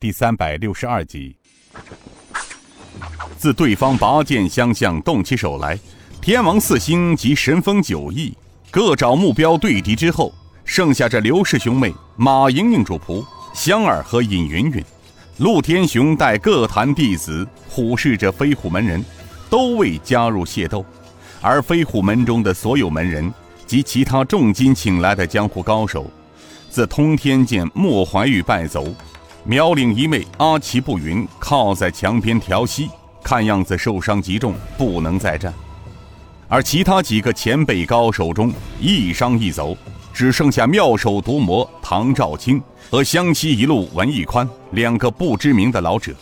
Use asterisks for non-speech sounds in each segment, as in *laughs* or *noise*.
第三百六十二集。自对方拔剑相向，动起手来，天王四星及神风九翼各找目标对敌之后，剩下这刘氏兄妹、马莹莹主仆、香儿和尹云云，陆天雄带各坛弟子虎视着飞虎门人，都未加入械斗。而飞虎门中的所有门人及其他重金请来的江湖高手，自通天剑莫怀玉败走，苗岭一妹阿奇步云靠在墙边调息。看样子受伤极重，不能再战。而其他几个前辈高手中，一伤一走，只剩下妙手毒魔唐兆清和湘西一路文艺宽两个不知名的老者。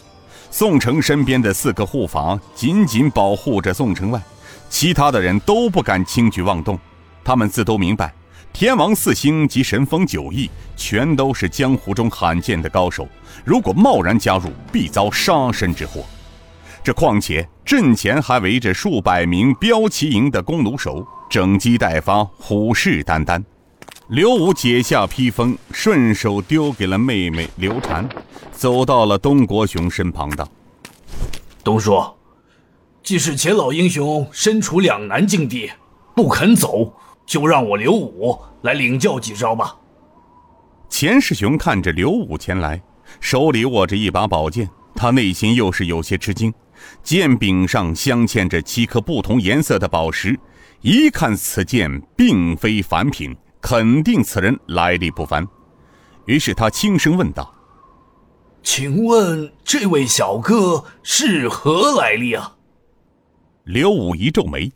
宋城身边的四个护法紧紧保护着宋城外，其他的人都不敢轻举妄动。他们自都明白，天王四星及神风九翼全都是江湖中罕见的高手，如果贸然加入，必遭杀身之祸。这况且阵前还围着数百名标旗营的弓弩手，整机待发，虎视眈眈。刘武解下披风，顺手丢给了妹妹刘禅，走到了东国雄身旁，道：“东叔，既是钱老英雄身处两难境地，不肯走，就让我刘武来领教几招吧。”钱世雄看着刘武前来，手里握着一把宝剑，他内心又是有些吃惊。剑柄上镶嵌着七颗不同颜色的宝石，一看此剑并非凡品，肯定此人来历不凡。于是他轻声问道：“请问这位小哥是何来历啊？”刘武一皱眉：“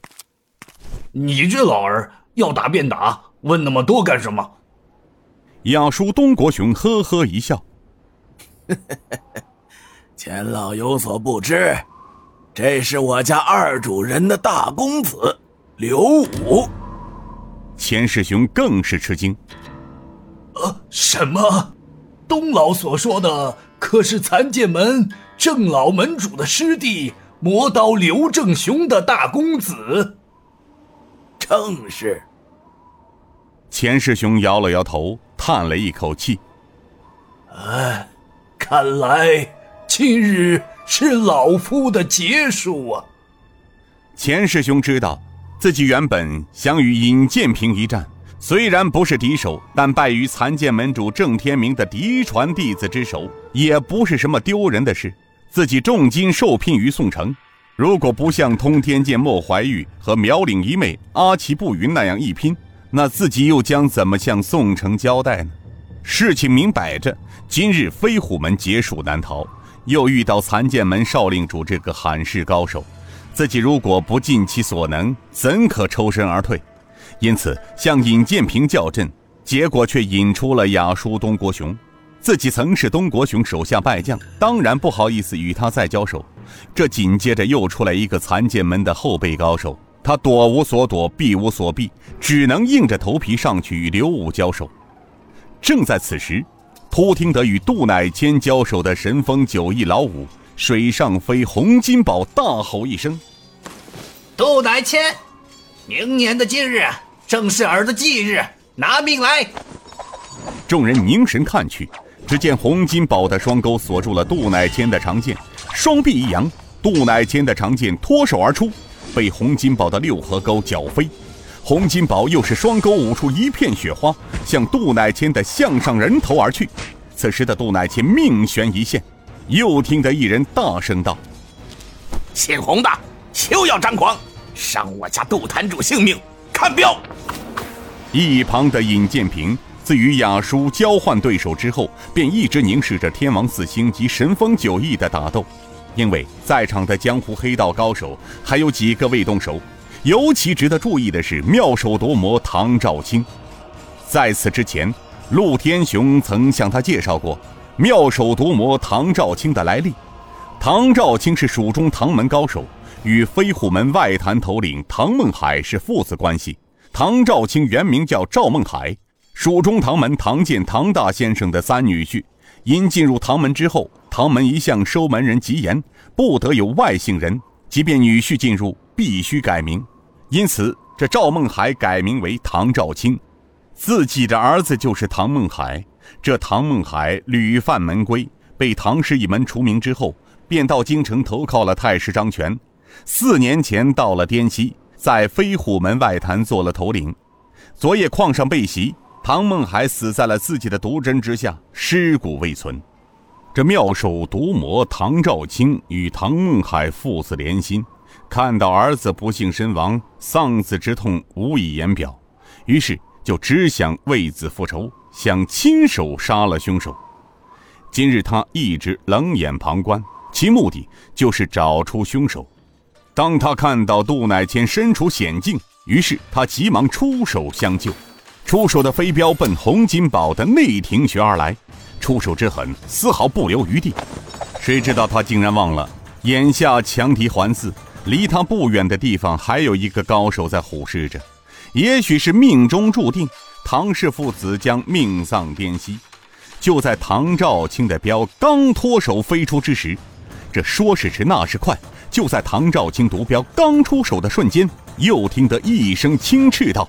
你这老儿要打便打，问那么多干什么？”亚叔东国雄呵呵一笑：“ *laughs* 钱老有所不知。”这是我家二主人的大公子刘武。钱世雄更是吃惊。呃，什么？东老所说的可是残剑门郑老门主的师弟魔刀刘正雄的大公子？正是。钱世雄摇了摇头，叹了一口气。哎，看来今日。是老夫的劫数啊！钱师兄知道，自己原本想与尹建平一战，虽然不是敌手，但败于残剑门主郑天明的嫡传弟子之手，也不是什么丢人的事。自己重金受聘于宋城，如果不像通天剑莫怀玉和苗岭一妹阿奇步云那样一拼，那自己又将怎么向宋城交代呢？事情明摆着，今日飞虎门劫数难逃。又遇到残剑门少令主这个罕世高手，自己如果不尽其所能，怎可抽身而退？因此向尹建平叫阵，结果却引出了雅叔东国雄。自己曾是东国雄手下败将，当然不好意思与他再交手。这紧接着又出来一个残剑门的后辈高手，他躲无所躲，避无所避，只能硬着头皮上去与刘武交手。正在此时。突听得与杜乃谦交手的神风九翼老五水上飞洪金宝大吼一声：“杜乃谦，明年的今日正是儿子忌日，拿命来！”众人凝神看去，只见洪金宝的双钩锁住了杜乃谦的长剑，双臂一扬，杜乃谦的长剑脱手而出，被洪金宝的六合钩搅飞。洪金宝又是双钩舞出一片雪花，向杜乃谦的项上人头而去。此时的杜乃谦命悬一线，又听得一人大声道：“姓洪的，休要张狂，伤我家杜坛主性命！看镖！”一旁的尹建平自与雅叔交换对手之后，便一直凝视着天王四星及神风九翼的打斗，因为在场的江湖黑道高手还有几个未动手。尤其值得注意的是，妙手夺魔唐兆清。在此之前，陆天雄曾向他介绍过妙手夺魔唐兆清的来历。唐兆清是蜀中唐门高手，与飞虎门外坛头领唐梦海是父子关系。唐兆清原名叫赵梦海，蜀中唐门唐建唐大先生的三女婿。因进入唐门之后，唐门一向收门人极严，不得有外姓人，即便女婿进入，必须改名。因此，这赵孟海改名为唐兆清，自己的儿子就是唐孟海。这唐孟海屡犯门规，被唐氏一门除名之后，便到京城投靠了太师张权。四年前到了滇西，在飞虎门外坛做了头领。昨夜矿上被袭，唐孟海死在了自己的毒针之下，尸骨未存。这妙手毒魔唐兆清与唐孟海父子连心，看到儿子不幸身亡，丧子之痛无以言表，于是就只想为子复仇，想亲手杀了凶手。今日他一直冷眼旁观，其目的就是找出凶手。当他看到杜乃谦身处险境，于是他急忙出手相救。出手的飞镖奔洪金宝的内庭穴而来。出手之狠，丝毫不留余地。谁知道他竟然忘了，眼下强敌环伺，离他不远的地方还有一个高手在虎视着。也许是命中注定，唐氏父子将命丧滇西。就在唐兆清的镖刚脱手飞出之时，这说时迟，那时快，就在唐兆清毒镖刚出手的瞬间，又听得一声轻斥道：“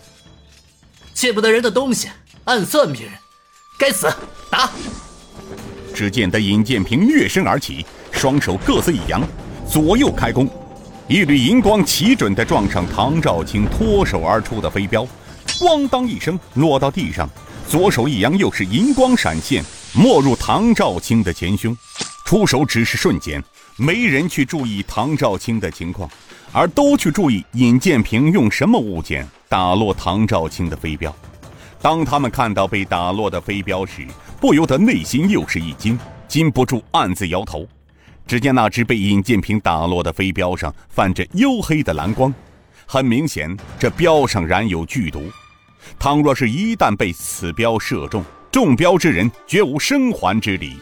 见不得人的东西，暗算别人，该死！打！”只见得尹建平跃身而起，双手各自一扬，左右开弓，一缕银光齐准地撞上唐兆清脱手而出的飞镖，咣当一声落到地上。左手一扬，又是银光闪现，没入唐兆清的前胸。出手只是瞬间，没人去注意唐兆清的情况，而都去注意尹建平用什么物件打落唐兆清的飞镖。当他们看到被打落的飞镖时，不由得内心又是一惊，禁不住暗自摇头。只见那只被尹建平打落的飞镖上泛着黝黑的蓝光，很明显，这镖上染有剧毒。倘若是一旦被此镖射中，中镖之人绝无生还之理。